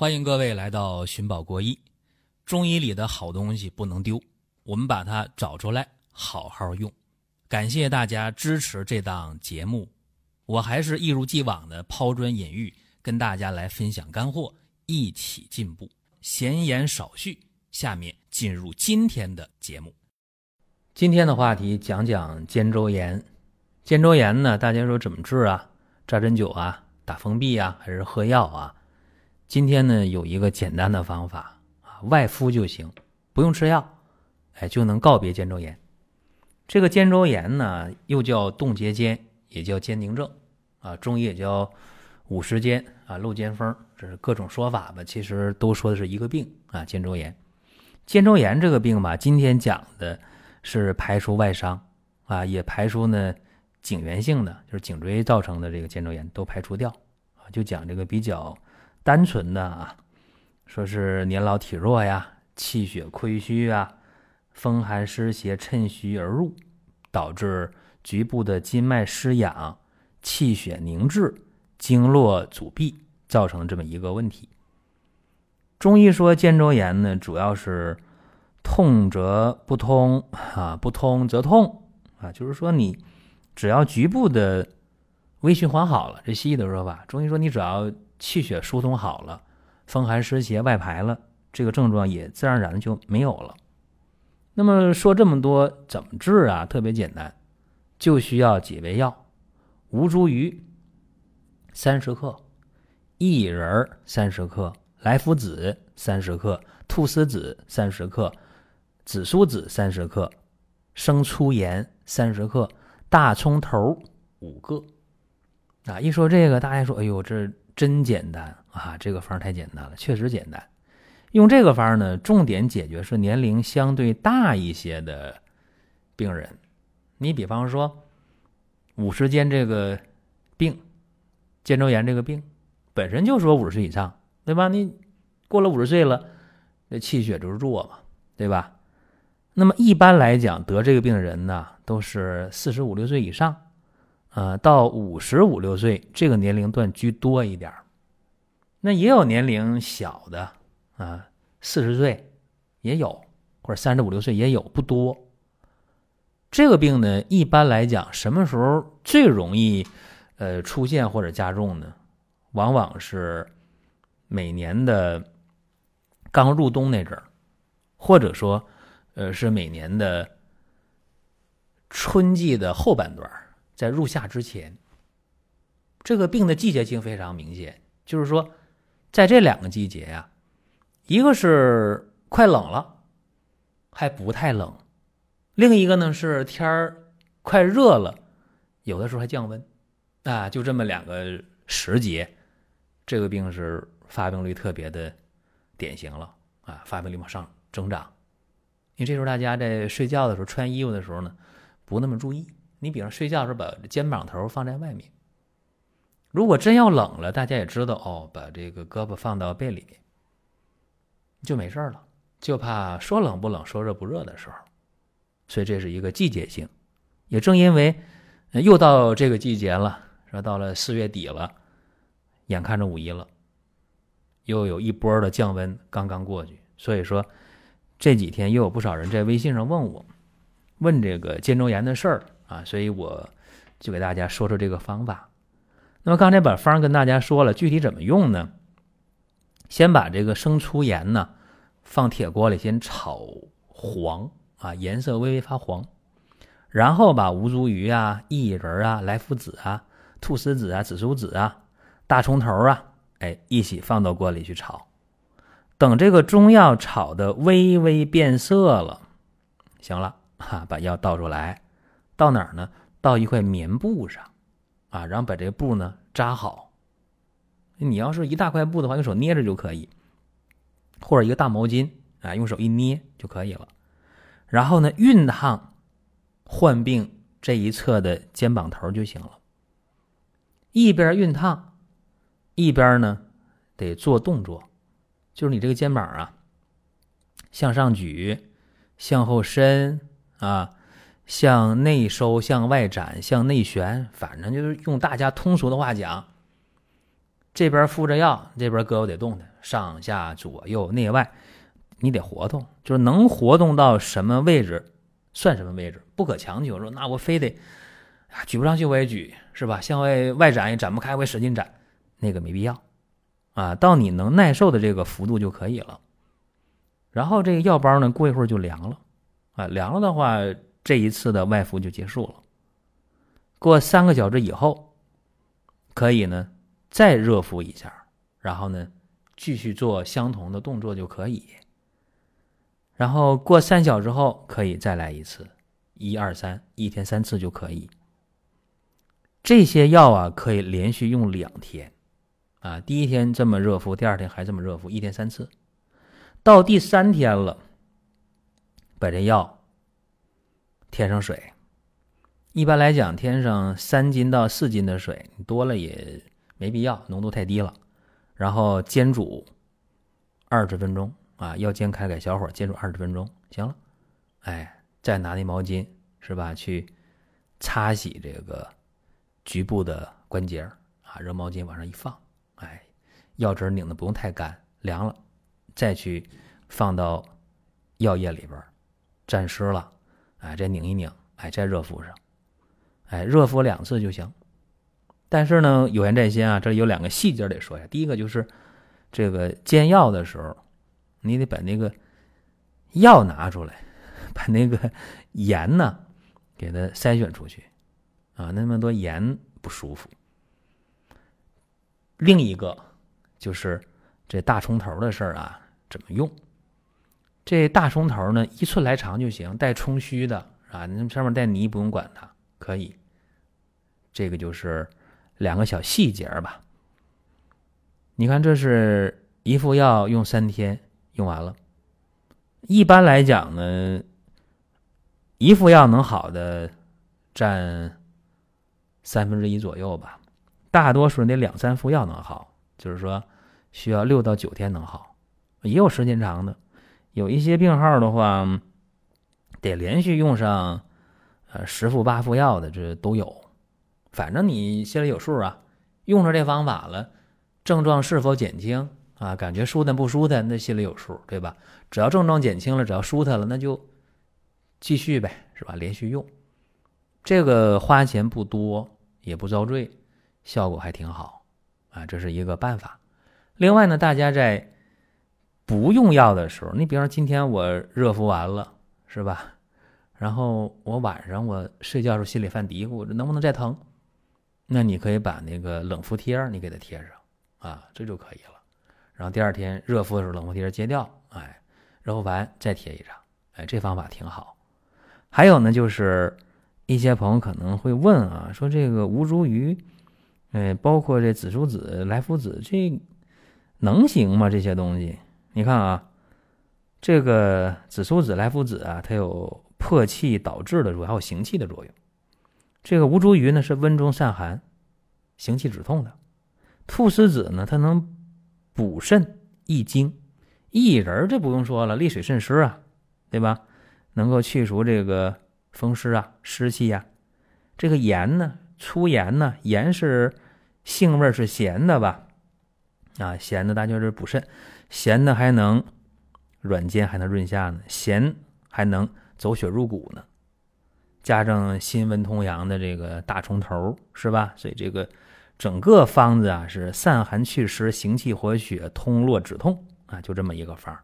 欢迎各位来到寻宝国医。中医里的好东西不能丢，我们把它找出来，好好用。感谢大家支持这档节目，我还是一如既往的抛砖引玉，跟大家来分享干货，一起进步。闲言少叙，下面进入今天的节目。今天的话题讲讲肩周炎。肩周炎呢，大家说怎么治啊？扎针灸啊，打封闭啊，还是喝药啊？今天呢，有一个简单的方法啊，外敷就行，不用吃药，哎，就能告别肩周炎。这个肩周炎呢，又叫冻结肩，也叫肩凝症啊，中医也叫五十肩啊、漏肩风，这是各种说法吧。其实都说的是一个病啊，肩周炎。肩周炎这个病吧，今天讲的是排除外伤啊，也排除呢颈源性的，就是颈椎造成的这个肩周炎都排除掉啊，就讲这个比较。单纯的啊，说是年老体弱呀，气血亏虚啊，风寒湿邪趁虚而入，导致局部的筋脉失养，气血凝滞，经络阻闭，造成这么一个问题。中医说肩周炎呢，主要是痛则不通啊，不通则痛啊，就是说你只要局部的微循环好了，这西医的说法，中医说你只要。气血疏通好了，风寒湿邪外排了，这个症状也自然而然的就没有了。那么说这么多怎么治啊？特别简单，就需要几味药：吴茱萸三十克，薏仁三十克，莱菔子三十克，菟丝子三十克，紫苏子三十克，生粗盐三十克，大葱头五个。啊，一说这个，大家说：“哎呦，这……”真简单啊！这个方太简单了，确实简单。用这个方呢，重点解决是年龄相对大一些的病人。你比方说，五十肩这个病，肩周炎这个病，本身就说五十岁以上，对吧？你过了五十岁了，那气血就是弱嘛，对吧？那么一般来讲，得这个病的人呢，都是四十五六岁以上。呃，到五十五六岁这个年龄段居多一点那也有年龄小的啊，四十岁也有，或者三十五六岁也有，不多。这个病呢，一般来讲，什么时候最容易呃出现或者加重呢？往往是每年的刚入冬那阵儿，或者说呃是每年的春季的后半段儿在入夏之前，这个病的季节性非常明显，就是说，在这两个季节呀，一个是快冷了，还不太冷；另一个呢是天儿快热了，有的时候还降温，啊，就这么两个时节，这个病是发病率特别的典型了啊，发病率往上增长。因为这时候大家在睡觉的时候穿衣服的时候呢，不那么注意。你比方睡觉时候把肩膀头放在外面，如果真要冷了，大家也知道哦，把这个胳膊放到被里面就没事了。就怕说冷不冷，说热不热的时候，所以这是一个季节性。也正因为又到这个季节了，说到了四月底了，眼看着五一了，又有一波的降温刚刚过去，所以说这几天又有不少人在微信上问我，问这个肩周炎的事儿。啊，所以我就给大家说说这个方法。那么刚才把方跟大家说了，具体怎么用呢？先把这个生粗盐呢放铁锅里先炒黄啊，颜色微微发黄，然后把吴茱萸啊、薏仁啊、莱菔子啊、菟丝子啊、紫苏子啊、大葱头啊，哎，一起放到锅里去炒。等这个中药炒的微微变色了，行了哈，把药倒出来。到哪儿呢？到一块棉布上，啊，然后把这个布呢扎好。你要是一大块布的话，用手捏着就可以，或者一个大毛巾啊，用手一捏就可以了。然后呢，熨烫患病这一侧的肩膀头就行了。一边熨烫，一边呢得做动作，就是你这个肩膀啊，向上举，向后伸啊。向内收，向外展，向内旋，反正就是用大家通俗的话讲，这边敷着药，这边胳膊得动的，上下左右内外，你得活动，就是能活动到什么位置算什么位置，不可强求。说那我非得啊举不上去我也举，是吧？向外外展也展不开，我也使劲展，那个没必要啊。到你能耐受的这个幅度就可以了。然后这个药包呢，过一会儿就凉了啊，凉了的话，这一次的外敷就结束了。过三个小时以后，可以呢再热敷一下，然后呢继续做相同的动作就可以。然后过三小时后可以再来一次，一二三，一天三次就可以。这些药啊可以连续用两天，啊，第一天这么热敷，第二天还这么热敷，一天三次。到第三天了，把这药添上水。一般来讲，添上三斤到四斤的水，多了也没必要，浓度太低了。然后煎煮二十分钟啊，要煎开，改小火煎煮二十分钟，行了。哎，再拿那毛巾是吧，去擦洗这个局部的关节啊，热毛巾往上一放，哎，药汁拧的不用太干，凉了。再去放到药液里边沾湿了，哎，再拧一拧，哎，再热敷上，哎，热敷两次就行。但是呢，有言在先啊，这有两个细节得说一下。第一个就是这个煎药的时候，你得把那个药拿出来，把那个盐呢给它筛选出去啊，那么多盐不舒服。另一个就是这大葱头的事儿啊。怎么用？这大葱头呢，一寸来长就行，带葱须的啊，那上面带泥不用管它，可以。这个就是两个小细节吧。你看，这是一副药，用三天用完了。一般来讲呢，一副药能好的占三分之一左右吧，大多数得两三副药能好，就是说需要六到九天能好。也有时间长的，有一些病号的话，得连续用上呃十副八副药的，这都有。反正你心里有数啊，用上这方法了，症状是否减轻啊？感觉舒坦不舒坦？那心里有数，对吧？只要症状减轻了，只要舒坦了，那就继续呗，是吧？连续用，这个花钱不多，也不遭罪，效果还挺好啊，这是一个办法。另外呢，大家在不用药的时候，你比方说今天我热敷完了，是吧？然后我晚上我睡觉时候心里犯嘀咕，这能不能再疼？那你可以把那个冷敷贴你给它贴上啊，这就可以了。然后第二天热敷的时候，冷敷贴揭掉，哎，热敷完再贴一张，哎，这方法挺好。还有呢，就是一些朋友可能会问啊，说这个吴茱萸，哎，包括这紫苏子、莱菔子，这能行吗？这些东西？你看啊，这个紫苏子、莱菔子啊，它有破气导滞的作用，还有行气的作用。这个吴茱萸呢是温中散寒、行气止痛的。菟丝子呢，它能补肾益精。薏仁这不用说了，利水渗湿啊，对吧？能够去除这个风湿啊、湿气呀。这个盐呢，粗盐呢，盐是性味是咸的吧？啊，咸的大就是补肾。咸的还能软坚，还能润下呢；咸还能走血入骨呢。加上辛温通阳的这个大葱头，是吧？所以这个整个方子啊，是散寒祛湿、行气活血、通络止痛啊，就这么一个方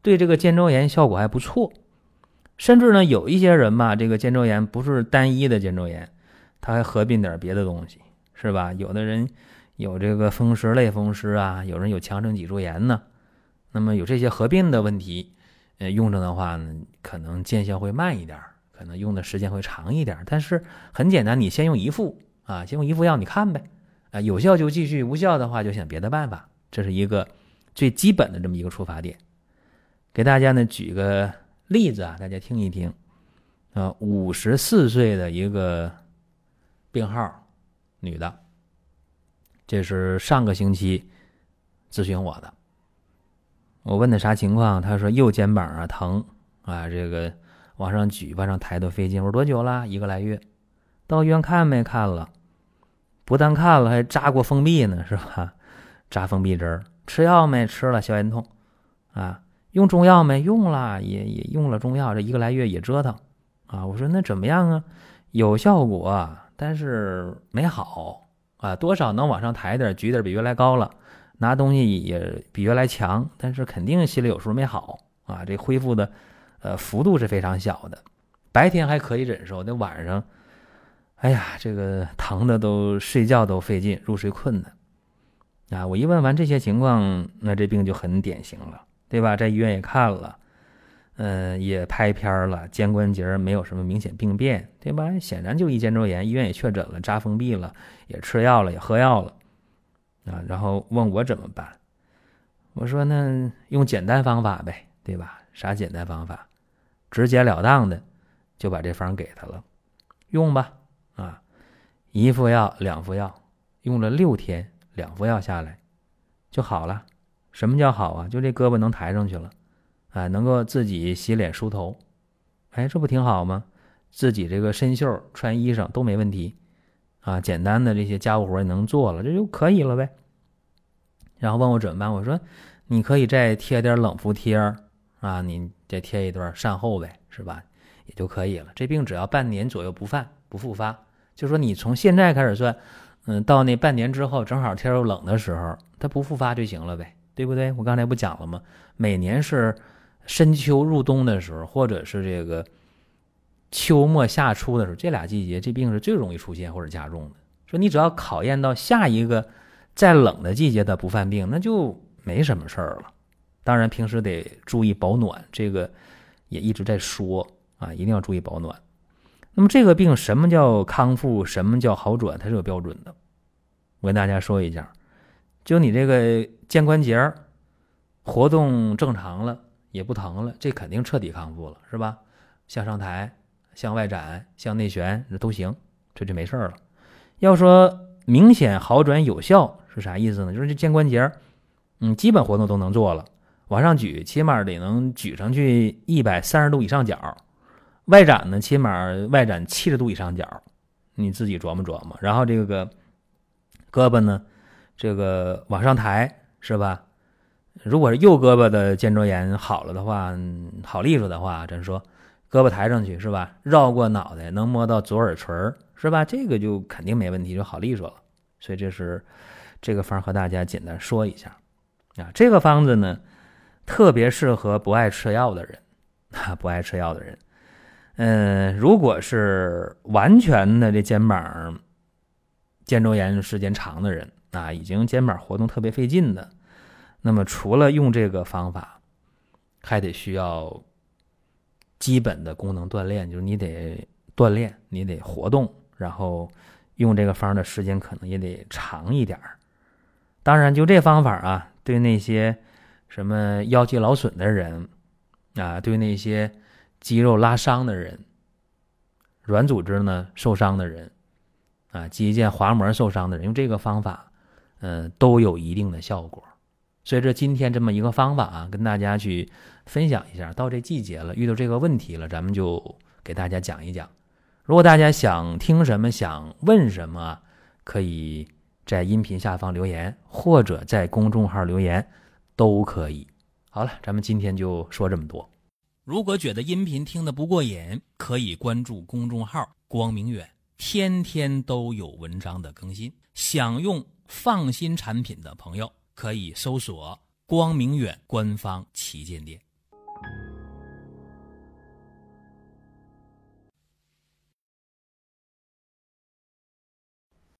对这个肩周炎效果还不错。甚至呢，有一些人吧，这个肩周炎不是单一的肩周炎，他还合并点别的东西，是吧？有的人有这个风湿类风湿啊，有人有强肾脊柱炎呢。那么有这些合并的问题，呃，用着的话呢，可能见效会慢一点，可能用的时间会长一点。但是很简单，你先用一副啊，先用一副药，你看呗，啊，有效就继续，无效的话就想别的办法。这是一个最基本的这么一个出发点。给大家呢举个例子啊，大家听一听。啊，五十四岁的一个病号，女的，这是上个星期咨询我的。我问他啥情况，他说右肩膀啊疼啊，这个往上举、往上抬都费劲。我说多久了？一个来月。到医院看没看了？不但看了，还扎过封闭呢，是吧？扎封闭针吃药没？吃了消炎痛，啊，用中药没？用了，也也用了中药，这一个来月也折腾，啊，我说那怎么样啊？有效果，但是没好，啊，多少能往上抬点，举点比原来高了，拿东西也比原来强，但是肯定心里有数没好，啊，这恢复的，呃，幅度是非常小的，白天还可以忍受，那晚上，哎呀，这个疼的都睡觉都费劲，入睡困难。啊，我一问完这些情况，那这病就很典型了，对吧？在医院也看了，嗯，也拍片了，肩关节没有什么明显病变，对吧？显然就一肩周炎，医院也确诊了，扎封闭了，也吃药了，也喝药了，啊，然后问我怎么办？我说那用简单方法呗，对吧？啥简单方法？直截了当的就把这方给他了，用吧，啊，一副药，两副药，用了六天。两副药下来就好了。什么叫好啊？就这胳膊能抬上去了，啊，能够自己洗脸梳头，哎，这不挺好吗？自己这个伸袖穿衣裳都没问题，啊，简单的这些家务活也能做了，这就可以了呗。然后问我怎么办？我说你可以再贴点冷敷贴啊，你再贴一段善后呗，是吧？也就可以了。这病只要半年左右不犯不复发，就说你从现在开始算。嗯，到那半年之后，正好天又冷的时候，它不复发就行了呗，对不对？我刚才不讲了吗？每年是深秋入冬的时候，或者是这个秋末夏初的时候，这俩季节这病是最容易出现或者加重的。说你只要考验到下一个再冷的季节它不犯病，那就没什么事儿了。当然平时得注意保暖，这个也一直在说啊，一定要注意保暖。那么这个病什么叫康复？什么叫好转？它是有标准的。我跟大家说一下，就你这个肩关节活动正常了，也不疼了，这肯定彻底康复了，是吧？向上抬、向外展、向内旋这都行，这就没事了。要说明显好转有效是啥意思呢？就是这肩关节，嗯，基本活动都能做了，往上举，起码得能举上去一百三十度以上角。外展呢，起码外展七十度以上角，你自己琢磨琢磨。然后这个胳膊呢，这个往上抬是吧？如果是右胳膊的肩周炎好了的话，好利索的话，咱说胳膊抬上去是吧？绕过脑袋能摸到左耳垂是吧？这个就肯定没问题，就好利索了。所以这是这个方和大家简单说一下啊。这个方子呢，特别适合不爱吃药的人啊，不爱吃药的人。嗯，如果是完全的这肩膀肩周炎时间长的人啊，已经肩膀活动特别费劲的，那么除了用这个方法，还得需要基本的功能锻炼，就是你得锻炼，你得活动，然后用这个方的时间可能也得长一点当然，就这方法啊，对那些什么腰肌劳损的人啊，对那些。肌肉拉伤的人，软组织呢受伤的人，啊，肌腱滑膜受伤的人，用这个方法，嗯，都有一定的效果。所以说今天这么一个方法啊，跟大家去分享一下。到这季节了，遇到这个问题了，咱们就给大家讲一讲。如果大家想听什么，想问什么，可以在音频下方留言，或者在公众号留言，都可以。好了，咱们今天就说这么多。如果觉得音频听得不过瘾，可以关注公众号“光明远”，天天都有文章的更新。想用放心产品的朋友，可以搜索“光明远”官方旗舰店。